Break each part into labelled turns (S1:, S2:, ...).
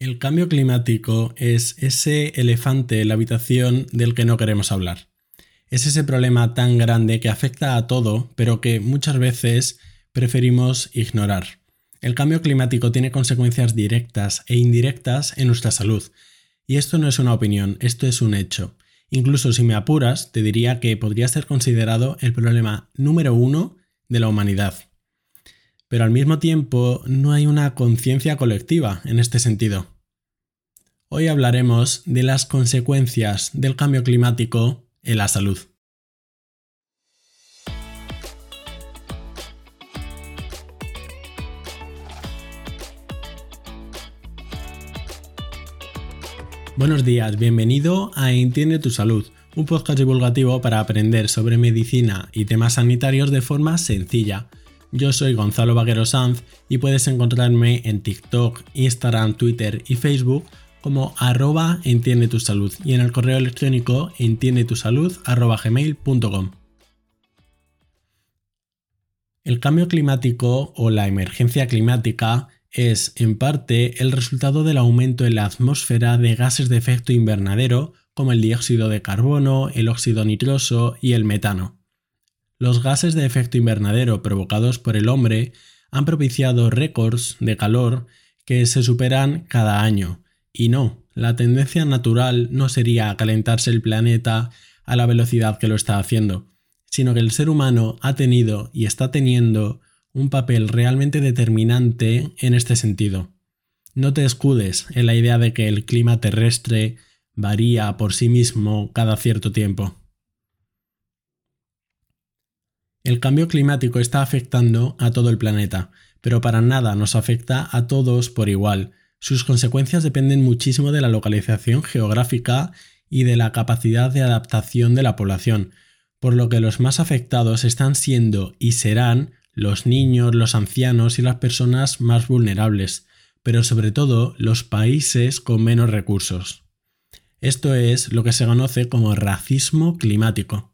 S1: El cambio climático es ese elefante en la habitación del que no queremos hablar. Es ese problema tan grande que afecta a todo, pero que muchas veces preferimos ignorar. El cambio climático tiene consecuencias directas e indirectas en nuestra salud. Y esto no es una opinión, esto es un hecho. Incluso si me apuras, te diría que podría ser considerado el problema número uno de la humanidad. Pero al mismo tiempo no hay una conciencia colectiva en este sentido. Hoy hablaremos de las consecuencias del cambio climático en la salud. Buenos días, bienvenido a Entiende tu Salud, un podcast divulgativo para aprender sobre medicina y temas sanitarios de forma sencilla. Yo soy Gonzalo Vaguero Sanz y puedes encontrarme en TikTok, Instagram, Twitter y Facebook como arroba entiende tu salud y en el correo electrónico entiende tu salud. El cambio climático o la emergencia climática es, en parte, el resultado del aumento en la atmósfera de gases de efecto invernadero como el dióxido de carbono, el óxido nitroso y el metano. Los gases de efecto invernadero provocados por el hombre han propiciado récords de calor que se superan cada año, y no, la tendencia natural no sería calentarse el planeta a la velocidad que lo está haciendo, sino que el ser humano ha tenido y está teniendo un papel realmente determinante en este sentido. No te escudes en la idea de que el clima terrestre varía por sí mismo cada cierto tiempo. El cambio climático está afectando a todo el planeta, pero para nada nos afecta a todos por igual. Sus consecuencias dependen muchísimo de la localización geográfica y de la capacidad de adaptación de la población, por lo que los más afectados están siendo y serán los niños, los ancianos y las personas más vulnerables, pero sobre todo los países con menos recursos. Esto es lo que se conoce como racismo climático.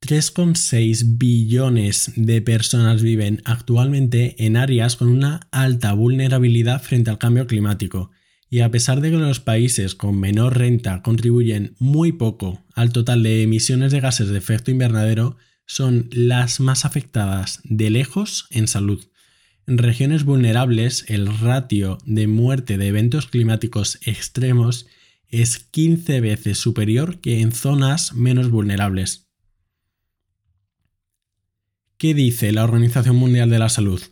S1: 3,6 billones de personas viven actualmente en áreas con una alta vulnerabilidad frente al cambio climático, y a pesar de que los países con menor renta contribuyen muy poco al total de emisiones de gases de efecto invernadero, son las más afectadas de lejos en salud. En regiones vulnerables, el ratio de muerte de eventos climáticos extremos es 15 veces superior que en zonas menos vulnerables. ¿Qué dice la Organización Mundial de la Salud?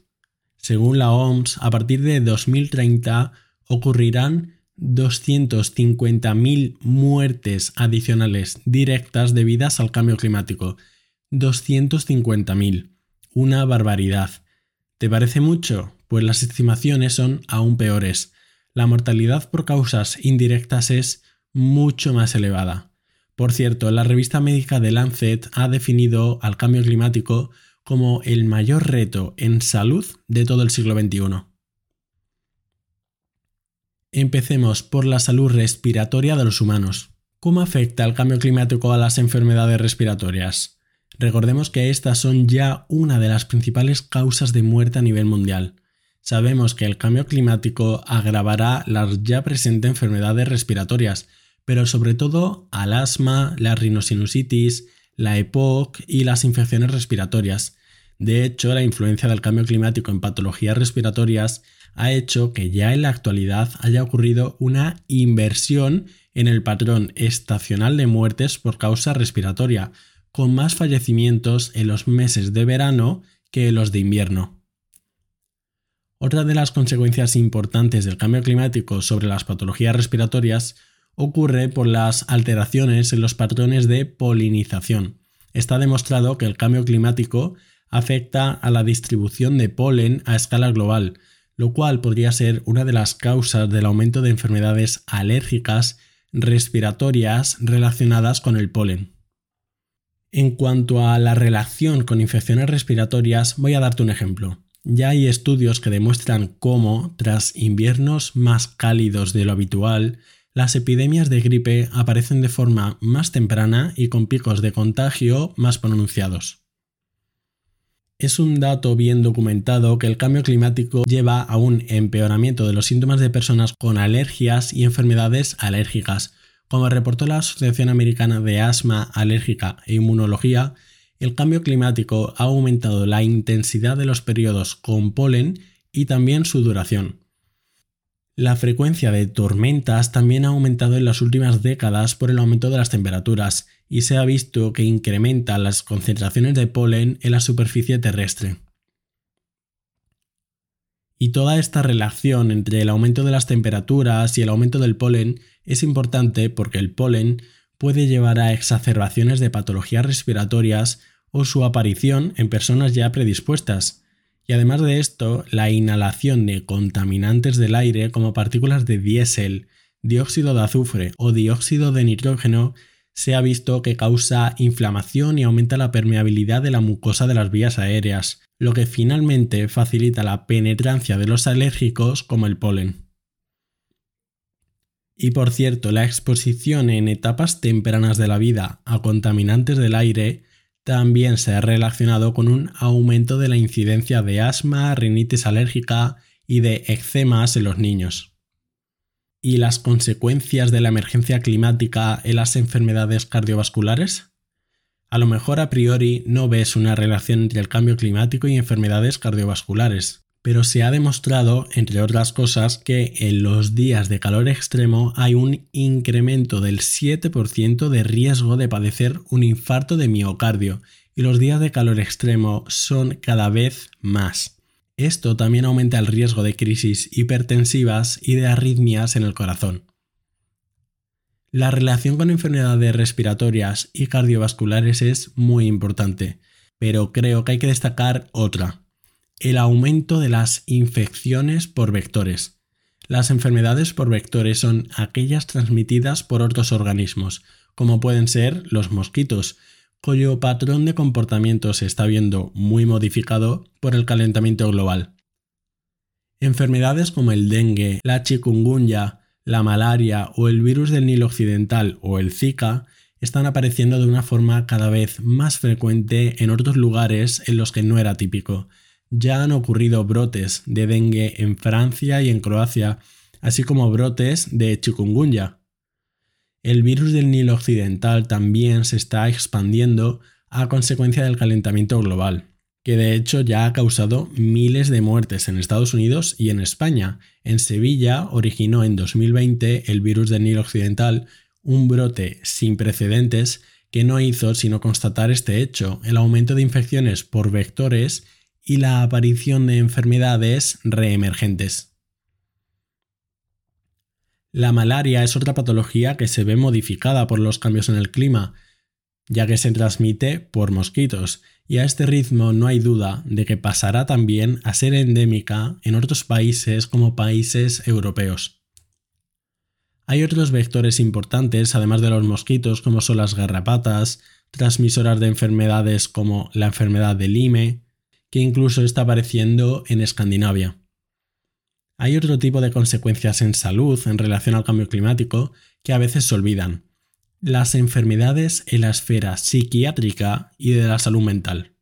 S1: Según la OMS, a partir de 2030 ocurrirán 250.000 muertes adicionales directas debidas al cambio climático, 250.000. Una barbaridad. ¿Te parece mucho? Pues las estimaciones son aún peores. La mortalidad por causas indirectas es mucho más elevada. Por cierto, la revista médica de Lancet ha definido al cambio climático como el mayor reto en salud de todo el siglo XXI. Empecemos por la salud respiratoria de los humanos. ¿Cómo afecta el cambio climático a las enfermedades respiratorias? Recordemos que estas son ya una de las principales causas de muerte a nivel mundial. Sabemos que el cambio climático agravará las ya presentes enfermedades respiratorias, pero sobre todo al asma, la rinosinusitis, la EPOC y las infecciones respiratorias. De hecho, la influencia del cambio climático en patologías respiratorias ha hecho que ya en la actualidad haya ocurrido una inversión en el patrón estacional de muertes por causa respiratoria, con más fallecimientos en los meses de verano que en los de invierno. Otra de las consecuencias importantes del cambio climático sobre las patologías respiratorias ocurre por las alteraciones en los patrones de polinización. Está demostrado que el cambio climático afecta a la distribución de polen a escala global, lo cual podría ser una de las causas del aumento de enfermedades alérgicas respiratorias relacionadas con el polen. En cuanto a la relación con infecciones respiratorias, voy a darte un ejemplo. Ya hay estudios que demuestran cómo, tras inviernos más cálidos de lo habitual, las epidemias de gripe aparecen de forma más temprana y con picos de contagio más pronunciados. Es un dato bien documentado que el cambio climático lleva a un empeoramiento de los síntomas de personas con alergias y enfermedades alérgicas. Como reportó la Asociación Americana de Asma, Alérgica e Inmunología, el cambio climático ha aumentado la intensidad de los periodos con polen y también su duración. La frecuencia de tormentas también ha aumentado en las últimas décadas por el aumento de las temperaturas y se ha visto que incrementa las concentraciones de polen en la superficie terrestre. Y toda esta relación entre el aumento de las temperaturas y el aumento del polen es importante porque el polen puede llevar a exacerbaciones de patologías respiratorias o su aparición en personas ya predispuestas, y además de esto, la inhalación de contaminantes del aire como partículas de diésel, dióxido de azufre o dióxido de nitrógeno se ha visto que causa inflamación y aumenta la permeabilidad de la mucosa de las vías aéreas, lo que finalmente facilita la penetrancia de los alérgicos como el polen. Y por cierto, la exposición en etapas tempranas de la vida a contaminantes del aire también se ha relacionado con un aumento de la incidencia de asma, rinitis alérgica y de eczemas en los niños. ¿Y las consecuencias de la emergencia climática en las enfermedades cardiovasculares? A lo mejor a priori no ves una relación entre el cambio climático y enfermedades cardiovasculares, pero se ha demostrado, entre otras cosas, que en los días de calor extremo hay un incremento del 7% de riesgo de padecer un infarto de miocardio y los días de calor extremo son cada vez más. Esto también aumenta el riesgo de crisis hipertensivas y de arritmias en el corazón. La relación con enfermedades respiratorias y cardiovasculares es muy importante, pero creo que hay que destacar otra, el aumento de las infecciones por vectores. Las enfermedades por vectores son aquellas transmitidas por otros organismos, como pueden ser los mosquitos, cuyo patrón de comportamiento se está viendo muy modificado por el calentamiento global. Enfermedades como el dengue, la chikungunya, la malaria o el virus del Nilo Occidental o el Zika están apareciendo de una forma cada vez más frecuente en otros lugares en los que no era típico, ya han ocurrido brotes de dengue en Francia y en Croacia, así como brotes de chikungunya. El virus del Nilo Occidental también se está expandiendo a consecuencia del calentamiento global, que de hecho ya ha causado miles de muertes en Estados Unidos y en España. En Sevilla originó en 2020 el virus del Nilo Occidental un brote sin precedentes que no hizo sino constatar este hecho, el aumento de infecciones por vectores y la aparición de enfermedades reemergentes. La malaria es otra patología que se ve modificada por los cambios en el clima, ya que se transmite por mosquitos, y a este ritmo no hay duda de que pasará también a ser endémica en otros países como países europeos. Hay otros vectores importantes, además de los mosquitos, como son las garrapatas, transmisoras de enfermedades como la enfermedad de Lyme, que incluso está apareciendo en Escandinavia. Hay otro tipo de consecuencias en salud en relación al cambio climático que a veces se olvidan. Las enfermedades en la esfera psiquiátrica y de la salud mental.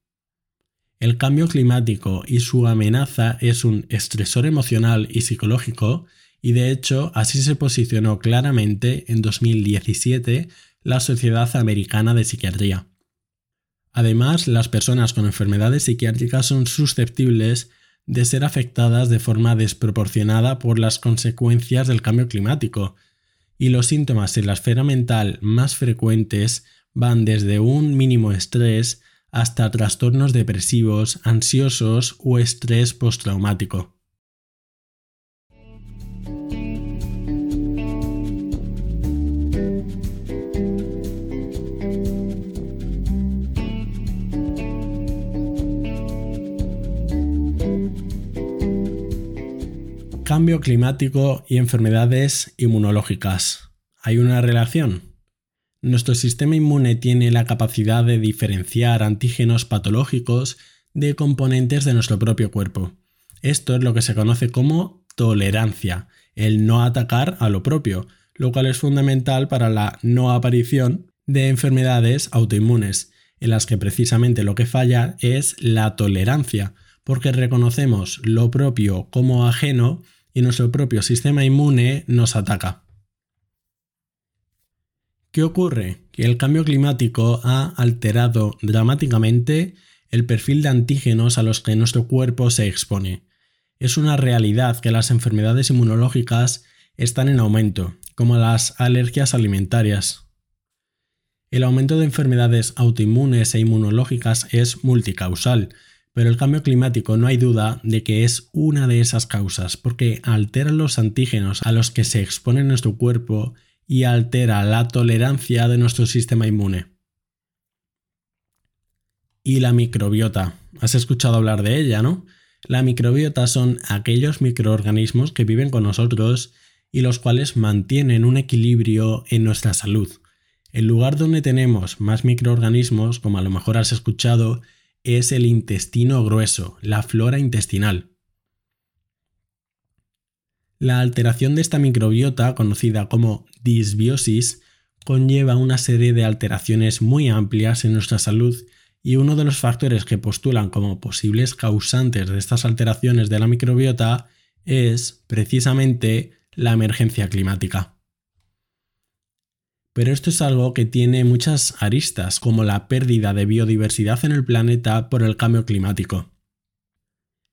S1: El cambio climático y su amenaza es un estresor emocional y psicológico y de hecho así se posicionó claramente en 2017 la Sociedad Americana de Psiquiatría. Además, las personas con enfermedades psiquiátricas son susceptibles de ser afectadas de forma desproporcionada por las consecuencias del cambio climático, y los síntomas en la esfera mental más frecuentes van desde un mínimo estrés hasta trastornos depresivos, ansiosos o estrés postraumático. Cambio climático y enfermedades inmunológicas. ¿Hay una relación? Nuestro sistema inmune tiene la capacidad de diferenciar antígenos patológicos de componentes de nuestro propio cuerpo. Esto es lo que se conoce como tolerancia, el no atacar a lo propio, lo cual es fundamental para la no aparición de enfermedades autoinmunes. en las que precisamente lo que falla es la tolerancia, porque reconocemos lo propio como ajeno y nuestro propio sistema inmune nos ataca. ¿Qué ocurre? Que el cambio climático ha alterado dramáticamente el perfil de antígenos a los que nuestro cuerpo se expone. Es una realidad que las enfermedades inmunológicas están en aumento, como las alergias alimentarias. El aumento de enfermedades autoinmunes e inmunológicas es multicausal, pero el cambio climático no hay duda de que es una de esas causas, porque altera los antígenos a los que se expone nuestro cuerpo y altera la tolerancia de nuestro sistema inmune. Y la microbiota. Has escuchado hablar de ella, ¿no? La microbiota son aquellos microorganismos que viven con nosotros y los cuales mantienen un equilibrio en nuestra salud. El lugar donde tenemos más microorganismos, como a lo mejor has escuchado, es el intestino grueso, la flora intestinal. La alteración de esta microbiota, conocida como disbiosis, conlleva una serie de alteraciones muy amplias en nuestra salud y uno de los factores que postulan como posibles causantes de estas alteraciones de la microbiota es precisamente la emergencia climática. Pero esto es algo que tiene muchas aristas, como la pérdida de biodiversidad en el planeta por el cambio climático.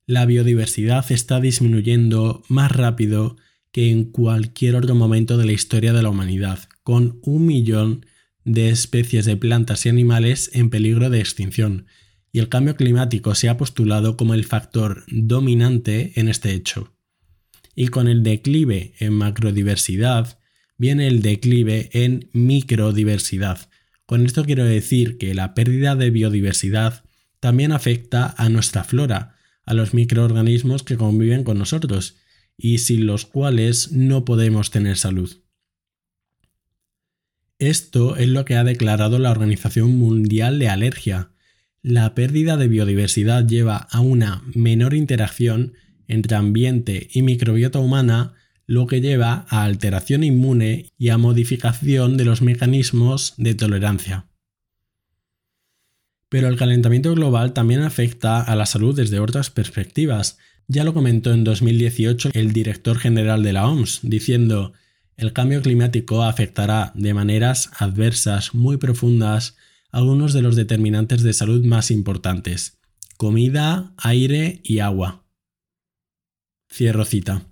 S1: La biodiversidad está disminuyendo más rápido que en cualquier otro momento de la historia de la humanidad, con un millón de especies de plantas y animales en peligro de extinción, y el cambio climático se ha postulado como el factor dominante en este hecho. Y con el declive en macrodiversidad viene el declive en microdiversidad. Con esto quiero decir que la pérdida de biodiversidad también afecta a nuestra flora, a los microorganismos que conviven con nosotros, y sin los cuales no podemos tener salud. Esto es lo que ha declarado la Organización Mundial de Alergia. La pérdida de biodiversidad lleva a una menor interacción entre ambiente y microbiota humana, lo que lleva a alteración inmune y a modificación de los mecanismos de tolerancia. Pero el calentamiento global también afecta a la salud desde otras perspectivas. Ya lo comentó en 2018 el director general de la OMS, diciendo el cambio climático afectará de maneras adversas muy profundas algunos de los determinantes de salud más importantes, comida, aire y agua. Cierro cita.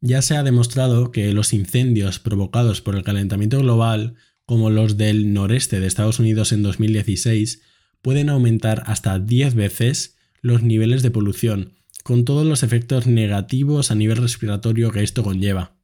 S1: Ya se ha demostrado que los incendios provocados por el calentamiento global, como los del noreste de Estados Unidos en 2016, pueden aumentar hasta 10 veces los niveles de polución, con todos los efectos negativos a nivel respiratorio que esto conlleva.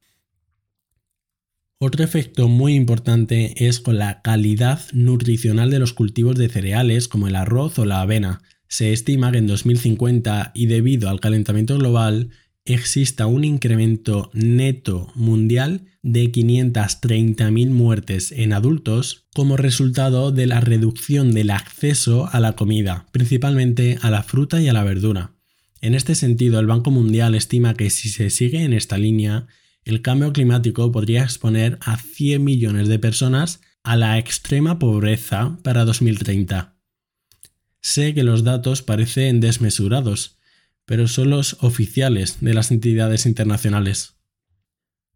S1: Otro efecto muy importante es con la calidad nutricional de los cultivos de cereales como el arroz o la avena. Se estima que en 2050 y debido al calentamiento global exista un incremento neto mundial de 530.000 muertes en adultos como resultado de la reducción del acceso a la comida, principalmente a la fruta y a la verdura. En este sentido, el Banco Mundial estima que si se sigue en esta línea, el cambio climático podría exponer a 100 millones de personas a la extrema pobreza para 2030. Sé que los datos parecen desmesurados, pero son los oficiales de las entidades internacionales.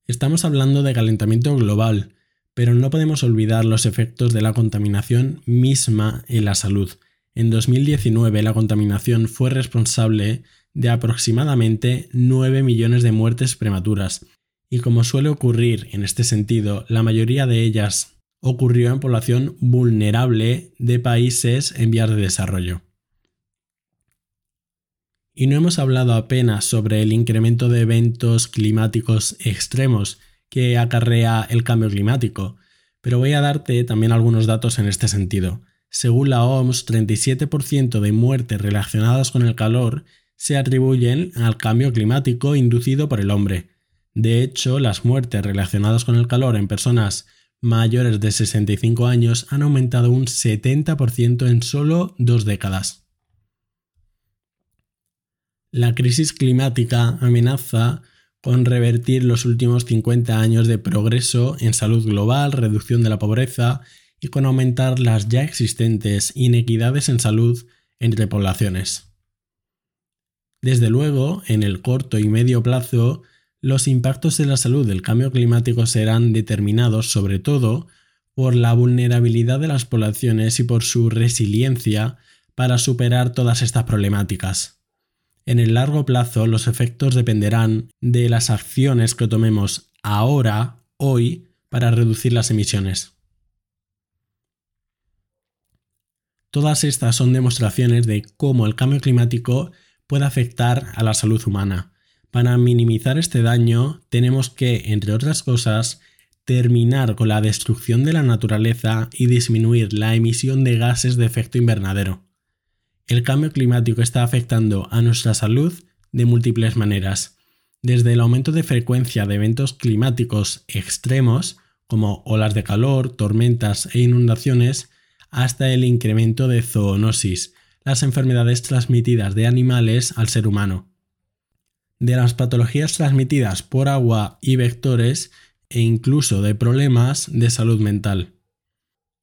S1: Estamos hablando de calentamiento global, pero no podemos olvidar los efectos de la contaminación misma en la salud. En 2019 la contaminación fue responsable de aproximadamente 9 millones de muertes prematuras y como suele ocurrir en este sentido, la mayoría de ellas ocurrió en población vulnerable de países en vías de desarrollo. Y no hemos hablado apenas sobre el incremento de eventos climáticos extremos que acarrea el cambio climático, pero voy a darte también algunos datos en este sentido. Según la OMS, 37% de muertes relacionadas con el calor se atribuyen al cambio climático inducido por el hombre, de hecho, las muertes relacionadas con el calor en personas mayores de 65 años han aumentado un 70% en solo dos décadas. La crisis climática amenaza con revertir los últimos 50 años de progreso en salud global, reducción de la pobreza y con aumentar las ya existentes inequidades en salud entre poblaciones. Desde luego, en el corto y medio plazo, los impactos de la salud del cambio climático serán determinados sobre todo por la vulnerabilidad de las poblaciones y por su resiliencia para superar todas estas problemáticas. En el largo plazo los efectos dependerán de las acciones que tomemos ahora, hoy, para reducir las emisiones. Todas estas son demostraciones de cómo el cambio climático puede afectar a la salud humana. Para minimizar este daño tenemos que, entre otras cosas, terminar con la destrucción de la naturaleza y disminuir la emisión de gases de efecto invernadero. El cambio climático está afectando a nuestra salud de múltiples maneras, desde el aumento de frecuencia de eventos climáticos extremos, como olas de calor, tormentas e inundaciones, hasta el incremento de zoonosis, las enfermedades transmitidas de animales al ser humano. De las patologías transmitidas por agua y vectores e incluso de problemas de salud mental.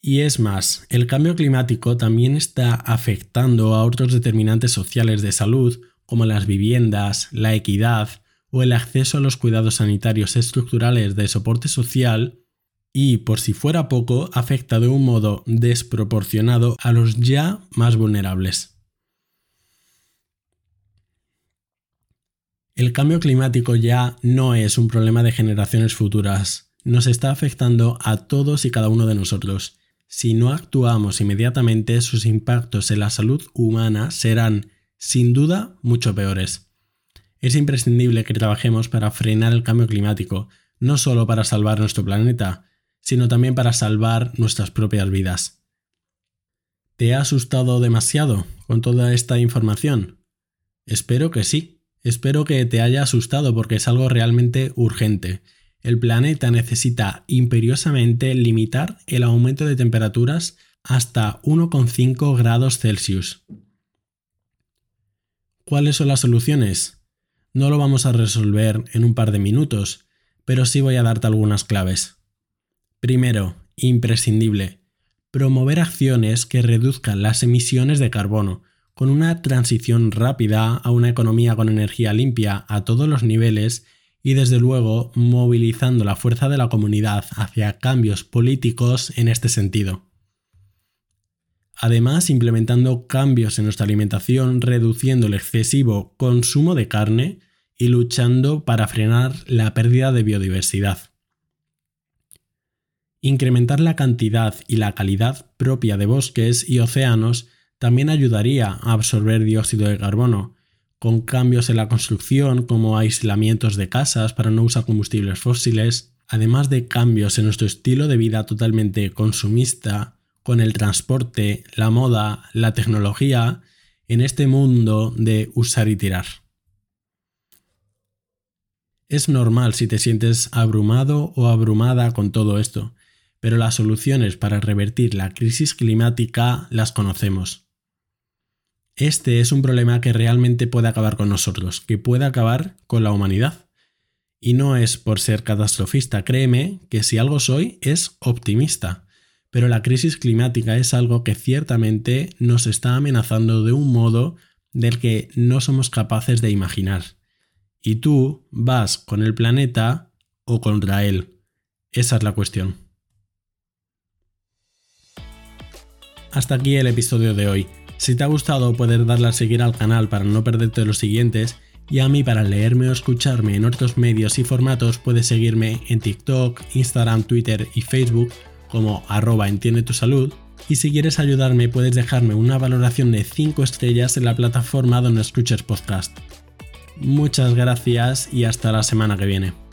S1: Y es más, el cambio climático también está afectando a otros determinantes sociales de salud como las viviendas, la equidad o el acceso a los cuidados sanitarios estructurales de soporte social y, por si fuera poco, afecta de un modo desproporcionado a los ya más vulnerables. El cambio climático ya no es un problema de generaciones futuras, nos está afectando a todos y cada uno de nosotros. Si no actuamos inmediatamente, sus impactos en la salud humana serán, sin duda, mucho peores. Es imprescindible que trabajemos para frenar el cambio climático, no solo para salvar nuestro planeta, sino también para salvar nuestras propias vidas. ¿Te ha asustado demasiado con toda esta información? Espero que sí. Espero que te haya asustado porque es algo realmente urgente. El planeta necesita imperiosamente limitar el aumento de temperaturas hasta 1,5 grados Celsius. ¿Cuáles son las soluciones? No lo vamos a resolver en un par de minutos, pero sí voy a darte algunas claves. Primero, imprescindible, promover acciones que reduzcan las emisiones de carbono, con una transición rápida a una economía con energía limpia a todos los niveles y desde luego movilizando la fuerza de la comunidad hacia cambios políticos en este sentido. Además, implementando cambios en nuestra alimentación, reduciendo el excesivo consumo de carne y luchando para frenar la pérdida de biodiversidad. Incrementar la cantidad y la calidad propia de bosques y océanos también ayudaría a absorber dióxido de carbono, con cambios en la construcción como aislamientos de casas para no usar combustibles fósiles, además de cambios en nuestro estilo de vida totalmente consumista, con el transporte, la moda, la tecnología, en este mundo de usar y tirar. Es normal si te sientes abrumado o abrumada con todo esto, pero las soluciones para revertir la crisis climática las conocemos. Este es un problema que realmente puede acabar con nosotros, que puede acabar con la humanidad. Y no es por ser catastrofista, créeme que si algo soy es optimista. Pero la crisis climática es algo que ciertamente nos está amenazando de un modo del que no somos capaces de imaginar. Y tú vas con el planeta o contra él. Esa es la cuestión. Hasta aquí el episodio de hoy. Si te ha gustado puedes darle a seguir al canal para no perderte los siguientes y a mí para leerme o escucharme en otros medios y formatos puedes seguirme en TikTok, Instagram, Twitter y Facebook como arroba entiende tu salud y si quieres ayudarme puedes dejarme una valoración de 5 estrellas en la plataforma donde escuches podcast. Muchas gracias y hasta la semana que viene.